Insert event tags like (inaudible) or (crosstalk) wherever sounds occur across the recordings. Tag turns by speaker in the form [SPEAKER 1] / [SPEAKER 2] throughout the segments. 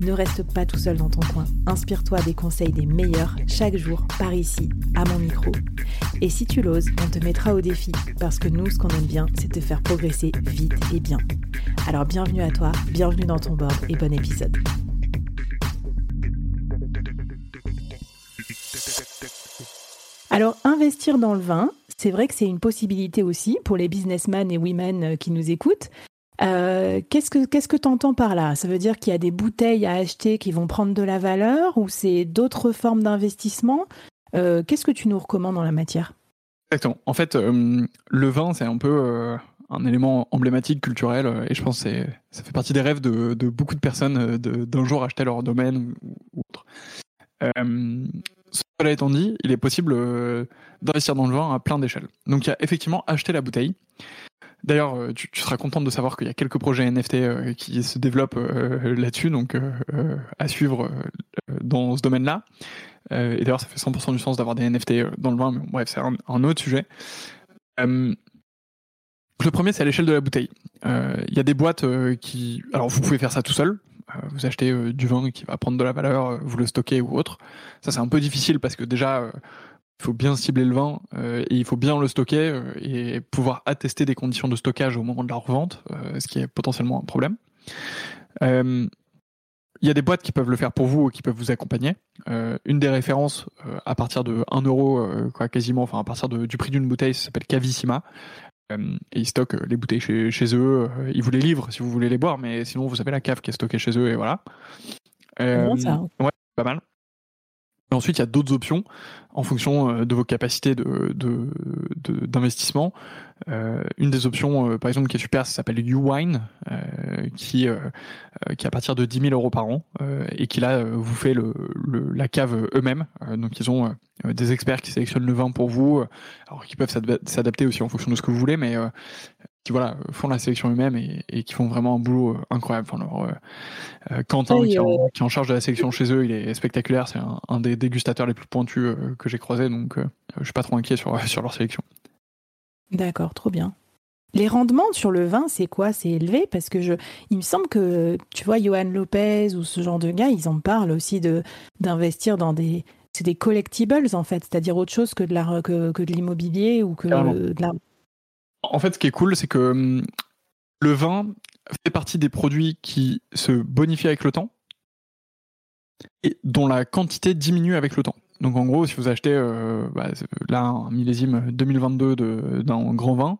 [SPEAKER 1] Ne reste pas tout seul dans ton coin. Inspire-toi des conseils des meilleurs chaque jour par ici, à mon micro. Et si tu l'oses, on te mettra au défi parce que nous, ce qu'on aime bien, c'est te faire progresser vite et bien. Alors bienvenue à toi, bienvenue dans ton board et bon épisode. Alors investir dans le vin, c'est vrai que c'est une possibilité aussi pour les businessmen et women euh, qui nous écoutent. Euh, qu'est-ce que qu'est-ce que tu entends par là? Ça veut dire qu'il y a des bouteilles à acheter qui vont prendre de la valeur ou c'est d'autres formes d'investissement? Euh, Qu'est-ce que tu nous recommandes en la matière?
[SPEAKER 2] Exactement. En fait, le vin, c'est un peu un élément emblématique, culturel, et je pense que ça fait partie des rêves de, beaucoup de personnes d'un jour acheter leur domaine ou, autre. Cela étant dit, il est possible euh, d'investir dans le vin à plein d'échelles. Donc il y a effectivement acheter la bouteille. D'ailleurs, euh, tu, seras contente de savoir qu'il y a quelques projets NFT euh, qui se développent là-dessus, donc à suivre dans ce domaine-là. et d'ailleurs, ça fait 100% du sens d'avoir des NFT dans le vin, mais bref, c'est un, autre sujet. le premier, c'est à l'échelle de la bouteille. Il y a des boîtes qui... Alors, vous pouvez faire ça tout seul, euh, vous achetez euh, du vin qui va prendre de la valeur, euh, vous le stockez ou autre. Ça, c'est un peu difficile parce que déjà, il faut bien cibler le vin et il faut bien le stocker et pouvoir attester des conditions de stockage au moment de la revente, ce qui est potentiellement un problème. Il y a des boîtes qui peuvent le faire pour vous ou qui peuvent vous accompagner. une des références à partir de 1 euro, quoi, quasiment, enfin à partir du prix d'une bouteille, ça s'appelle Cavissima. Euh, et ils stockent euh, les bouteilles chez, chez eux. Euh, ils vous les livrent si vous voulez les boire, mais sinon vous avez la cave qui est stockée chez eux et voilà.
[SPEAKER 1] ça.
[SPEAKER 2] Ouais, pas mal. ensuite, il y a d'autres options en fonction de vos capacités d'investissement. De, de, une des options, par exemple, qui est super, ça s'appelle YouWine, qui, qui est à partir de 10 000 euros par an et qui là vous fait le, la cave eux-mêmes. donc ils ont euh, des experts qui sélectionnent le vin pour vous, euh, alors qui peuvent s'adapter aussi en fonction de ce que vous voulez, mais euh, qui voilà font la sélection eux-mêmes et, qui font vraiment un boulot incroyable. Enfin, Quentin qui, est en, charge de la sélection chez eux, il est spectaculaire. C'est un, des dégustateurs les plus pointus que j'ai croisé, donc je suis pas trop inquiet sur, (laughs) sur leur sélection.
[SPEAKER 1] D'accord, trop bien. Les rendements sur le vin, c'est quoi? C'est élevé? Parce que je, il me semble que tu vois, Johan Lopez ou ce genre de gars, ils en parlent aussi de d'investir dans des c'est des collectibles en fait, c'est-à-dire autre chose que de la que, de l'immobilier ou que de la.
[SPEAKER 2] En fait, ce qui est cool, c'est que hum, le vin fait partie des produits qui se bonifient avec le temps et dont la quantité diminue avec le temps. Donc en gros, si vous achetez euh, bah, là un millésime 2022 d'un grand vin,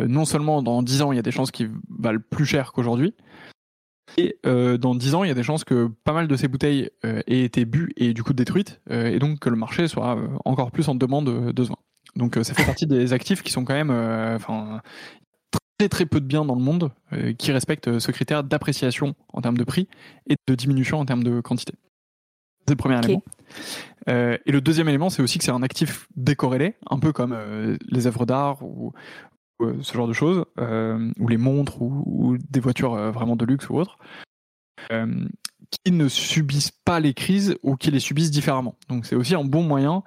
[SPEAKER 2] euh, non seulement dans 10 ans il y a des chances qu'il valent plus cher qu'aujourd'hui, et euh, dans 10 ans, il y a des chances que pas mal de ces bouteilles aient été bues et du coup détruites, et donc que le marché soit encore plus en demande de ce vin. Donc ça fait partie des actifs qui sont quand même, très très peu de biens dans le monde qui respectent ce critère d'appréciation en termes de prix et de diminution en termes de quantité. C'est le premier élément. et le deuxième élément, c'est aussi que c'est un actif décorrélé, un peu comme les œuvres d'art ou, euh, ce genre de choses, euh, ou les montres, ou, des voitures euh, vraiment de luxe ou autres, qui ne subissent pas les crises ou qui les subissent différemment. Donc c'est aussi un bon moyen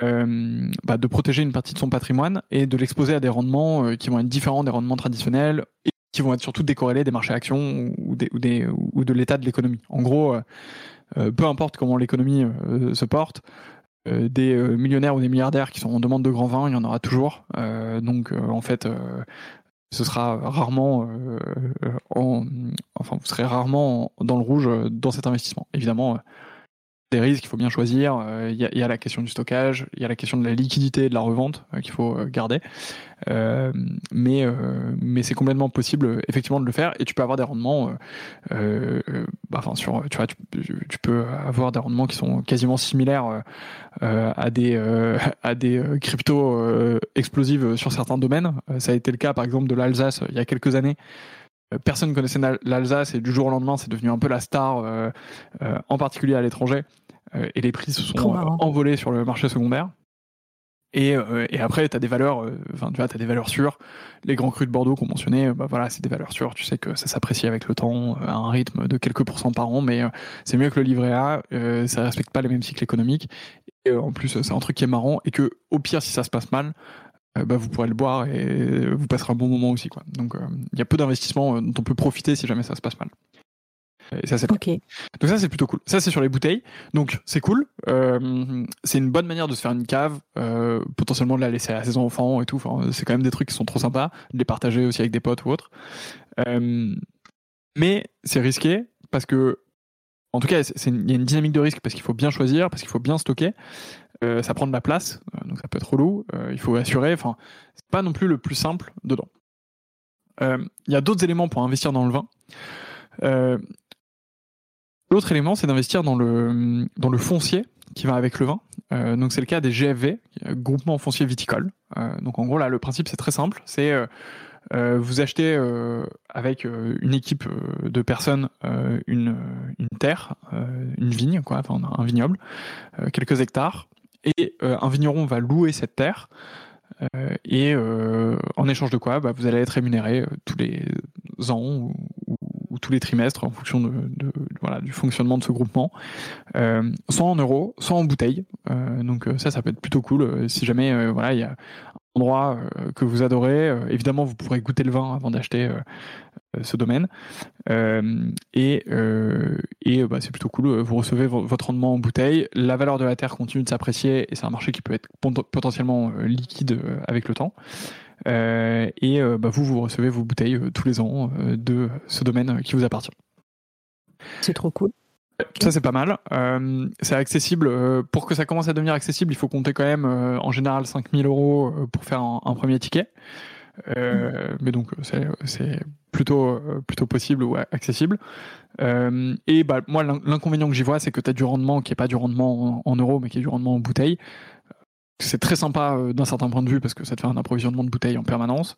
[SPEAKER 2] bah, de protéger une partie de son patrimoine et de l'exposer à des rendements qui vont être différents des rendements traditionnels et qui vont être surtout décorrélés des marchés actions ou, des, ou, des, ou de l'état de l'économie. En gros, peu importe comment l'économie se porte, euh, des euh, millionnaires ou des milliardaires qui sont en demande de grands vins, il y en aura toujours. Euh, donc en fait, ce sera rarement en, enfin vous serez rarement dans le rouge dans cet investissement. Évidemment, des risques, il faut bien choisir. Euh, il y, a, la question du stockage, il y a la question de la liquidité et de la revente euh, qu'il faut euh, garder. mais mais c'est complètement possible effectivement de le faire et tu peux avoir des rendements. Bah, sur, tu vois, tu, peux avoir des rendements qui sont quasiment similaires à des (laughs) à des cryptos explosives sur certains domaines. ça a été le cas par exemple de l'Alsace il y a quelques années personne ne connaissait l'Alsace et du jour au lendemain, c'est devenu un peu la star, en particulier à l'étranger. Euh, et les prix se sont euh, envolés sur le marché secondaire. Et, euh, et, après, tu as des valeurs, enfin, tu vois, as des valeurs sûres. Les grands crus de Bordeaux qu'on mentionnait, bah voilà, c'est des valeurs sûres. Tu sais que ça s'apprécie avec le temps, à un rythme de quelques pourcents par an, mais c'est mieux que le livret A. Ça respecte pas les mêmes cycles économiques. Et en plus, c'est un truc qui est marrant et que, au pire, si ça se passe mal, bah, vous pourrez le boire et vous passerez un bon moment aussi, quoi. Donc, il y a peu d'investissements dont on peut profiter si jamais ça se passe mal. Et ça, c'est Donc ça, c'est plutôt cool. Ça, c'est sur les bouteilles. Donc c'est cool. Euh, c'est une bonne manière de se faire une cave, euh, potentiellement de la laisser à ses enfants et tout. Enfin, c'est quand même des trucs qui sont trop sympas, de les partager aussi avec des potes ou autres. Euh, mais c'est risqué parce que, en tout cas, il y a une dynamique de risque parce qu'il faut bien choisir, parce qu'il faut bien stocker. ça prend de la place, donc ça peut être relou. il faut assurer. Enfin, c'est pas non plus le plus simple dedans. Il y a d'autres éléments pour investir dans le vin. L'autre élément, c'est d'investir dans le, dans le foncier qui va avec le vin. Euh, donc c'est le cas des GFV, groupement foncier viticole. Euh, donc en gros là, le principe c'est très simple, c'est euh, vous achetez avec une équipe de personnes une, une terre, une vigne, quoi, enfin un vignoble, quelques hectares, et un vigneron va louer cette terre. et en échange de quoi, bah, vous allez être rémunéré tous les ans ou, ou tous les trimestres en fonction de, voilà, du fonctionnement de ce groupement, euh, soit en euros, soit en bouteilles. Euh, donc euh, ça, ça peut être plutôt cool si jamais voilà il y a un endroit que vous adorez. évidemment, vous pourrez goûter le vin avant d'acheter ce domaine. et et bah, c'est plutôt cool. Vous recevez votre rendement en bouteille. La valeur de la terre continue de s'apprécier et c'est un marché qui peut être potentiellement liquide avec le temps. Euh, et euh, bah, vous, vous recevez vos bouteilles euh, tous les ans de ce domaine qui vous appartient.
[SPEAKER 1] C'est trop cool.
[SPEAKER 2] Ça c'est pas mal. c'est accessible. pour que ça commence à devenir accessible, il faut compter quand même en général 5000 euros pour faire un, premier ticket. Mais donc c'est plutôt plutôt possible ou accessible. et bah moi l'inconvénient que j'y vois, c'est que tu as du rendement qui est pas du rendement en, en euros, mais qui est du rendement en bouteille c'est très sympa euh, d'un certain point de vue parce que ça te fait un approvisionnement de bouteilles en permanence.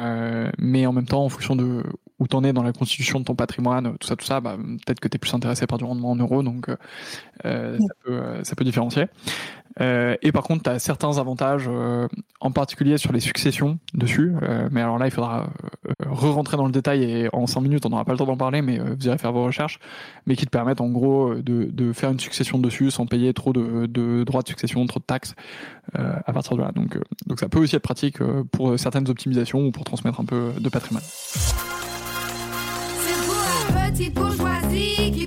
[SPEAKER 2] Euh, mais en même temps, en fonction de où t'en es dans la constitution de ton patrimoine, tout ça, tout ça, bah, peut-être que tu es plus intéressé par du rendement en euros, donc euh, ça, peut, ça peut différencier. Euh, et par contre, tu as certains avantages, euh, en particulier sur les successions dessus. Euh, mais alors là, il faudra re-rentrer dans le détail et en 5 minutes, on n'aura pas le temps d'en parler, mais vous irez faire vos recherches. Mais qui te permettent en gros de, faire une succession dessus sans payer trop de, de droits de succession, trop de taxes à partir de là. Donc, donc ça peut aussi être pratique pour certaines optimisations ou pour transmettre un peu de patrimoine. C'est pour la petite bourgeoisie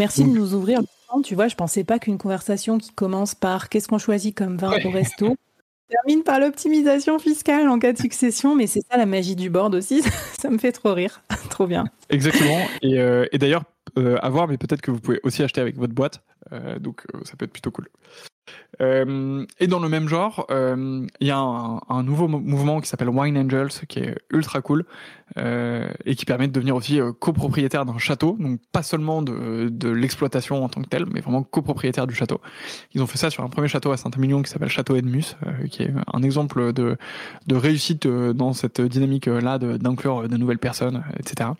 [SPEAKER 1] Merci de nous ouvrir le temps. Tu vois, je pensais pas qu'une conversation qui commence par qu'est-ce qu'on choisit comme vin au resto termine par l'optimisation fiscale en cas de succession, mais c'est ça la magie du board aussi. (laughs) ça me fait trop rire. (laughs) trop bien.
[SPEAKER 2] Exactement. Et, euh, et d'ailleurs, euh, à voir, mais peut-être que vous pouvez aussi acheter avec votre boîte. Euh, donc, euh, ça peut être plutôt cool. Euh, et dans le même genre, euh, il y a un, nouveau mouvement qui s'appelle Wine Angels, qui est ultra cool euh, et qui permet de devenir aussi copropriétaire d'un château, donc pas seulement de, de l'exploitation en tant que telle, mais vraiment copropriétaire du château. Ils ont fait ça sur un premier château à Saint-Émilion qui s'appelle Château Edmus, qui est un exemple de, de réussite dans cette dynamique-là d'inclure de, nouvelles personnes, etc.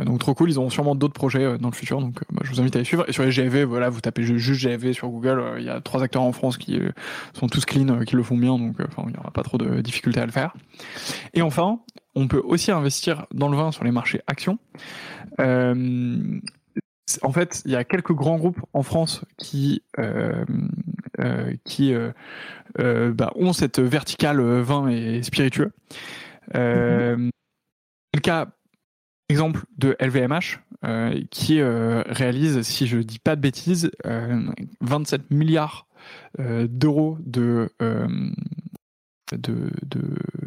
[SPEAKER 2] donc trop cool. Ils ont sûrement d'autres projets dans le futur, donc bah, je vous invite à les suivre. Et sur les GAV, voilà, vous tapez juste GAV sur Google, il y a trois acteurs en France qui euh, sont tous clean, euh, qui le font bien, donc euh, il n'y aura pas trop de difficultés à le faire. Et enfin, on peut aussi investir dans le vin sur les marchés actions. en fait, il y a quelques grands groupes en France qui qui bah, ont cette verticale vin et spiritueux. Le cas exemple de LVMH qui réalise, si je dis pas de bêtises, 27 milliards d'euros de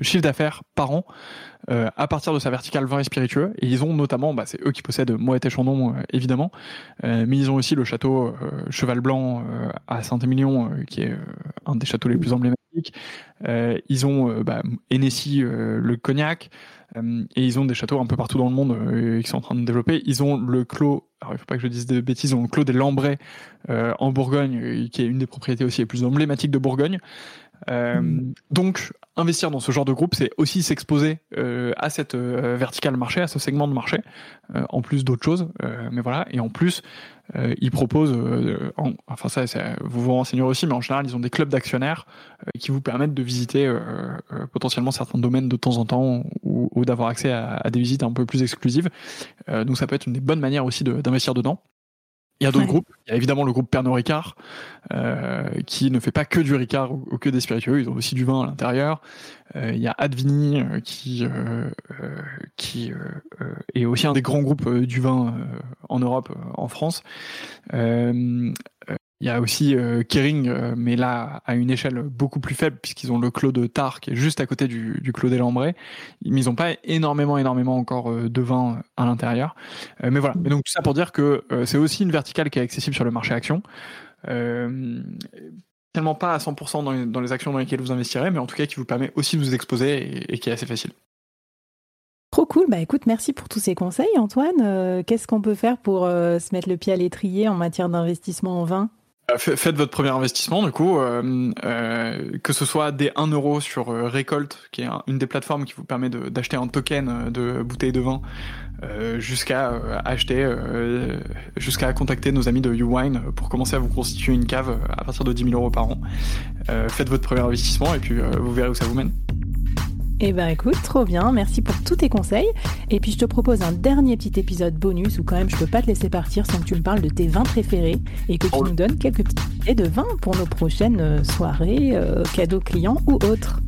[SPEAKER 2] chiffre d'affaires par an euh, à partir de sa verticale vin et spiritueux. Et ils ont notamment, bah, c'est eux qui possèdent Moët et Chandon euh, évidemment, euh, mais ils ont aussi le château Cheval Blanc à Saint-Émilion, qui est un des châteaux les plus emblématiques. Ils ont bah, le cognac, et ils ont des châteaux un peu partout dans le monde qui sont en train de développer. Ils ont le clos, alors il faut pas que je dise de bêtises, ils ont le clos des Lambrais en Bourgogne, qui est une des propriétés aussi les plus emblématiques de Bourgogne. Euh, mm. donc, investir dans ce genre de groupe, c'est aussi s'exposer euh, à cette euh, verticale marché, à ce segment de marché, en plus d'autres choses. mais voilà, et en plus, ils proposent, enfin ça, vous vous renseignerez aussi, mais en général, ils ont des clubs d'actionnaires qui vous permettent de visiter potentiellement certains domaines de temps en temps ou, d'avoir accès à, à, des visites un peu plus exclusives. donc ça peut être une des bonnes manières aussi d'investir dedans. Il y a d'autres groupes. Il y a évidemment le groupe Pernod Ricard, euh, qui ne fait pas que du Ricard ou, que des spiritueux. Ils ont aussi du vin à l'intérieur. Euh, il y a Advini, euh, qui, euh, euh, qui est aussi un des grands groupes du vin en Europe, en France. Il y a aussi euh, Kering, euh, mais là à une échelle beaucoup plus faible puisqu'ils ont le clos de Tar qui est juste à côté du, du clos des Lambrais. Mais ils n'ont pas énormément, énormément encore euh, de vin à l'intérieur. mais voilà. Mais donc tout ça pour dire que c'est aussi une verticale qui est accessible sur le marché action. tellement pas à 100% dans les, dans les, actions dans lesquelles vous investirez, mais en tout cas qui vous permet aussi de vous exposer et, qui est assez facile.
[SPEAKER 1] Trop cool. Bah écoute, merci pour tous ces conseils, Antoine. Qu'est-ce qu'on peut faire pour se mettre le pied à l'étrier en matière d'investissement en vin?
[SPEAKER 2] Faites votre premier investissement, du coup, euh, euh, que ce soit des 1 euro sur euh, Recolt, qui est une des plateformes qui vous permet d'acheter un token de bouteille de vin, jusqu'à acheter, jusqu'à contacter nos amis de YouWine pour commencer à vous constituer une cave à partir de 10 000 euros par an. faites votre premier investissement et puis vous verrez où ça vous mène.
[SPEAKER 1] Eh ben écoute, trop bien, merci pour tous tes conseils. Et puis je te propose un dernier petit épisode bonus où quand même je peux pas te laisser partir sans que tu me parles de tes vins préférés et que tu oh. nous donnes quelques petits idées de vins pour nos prochaines euh, soirées, euh, cadeaux clients ou autres.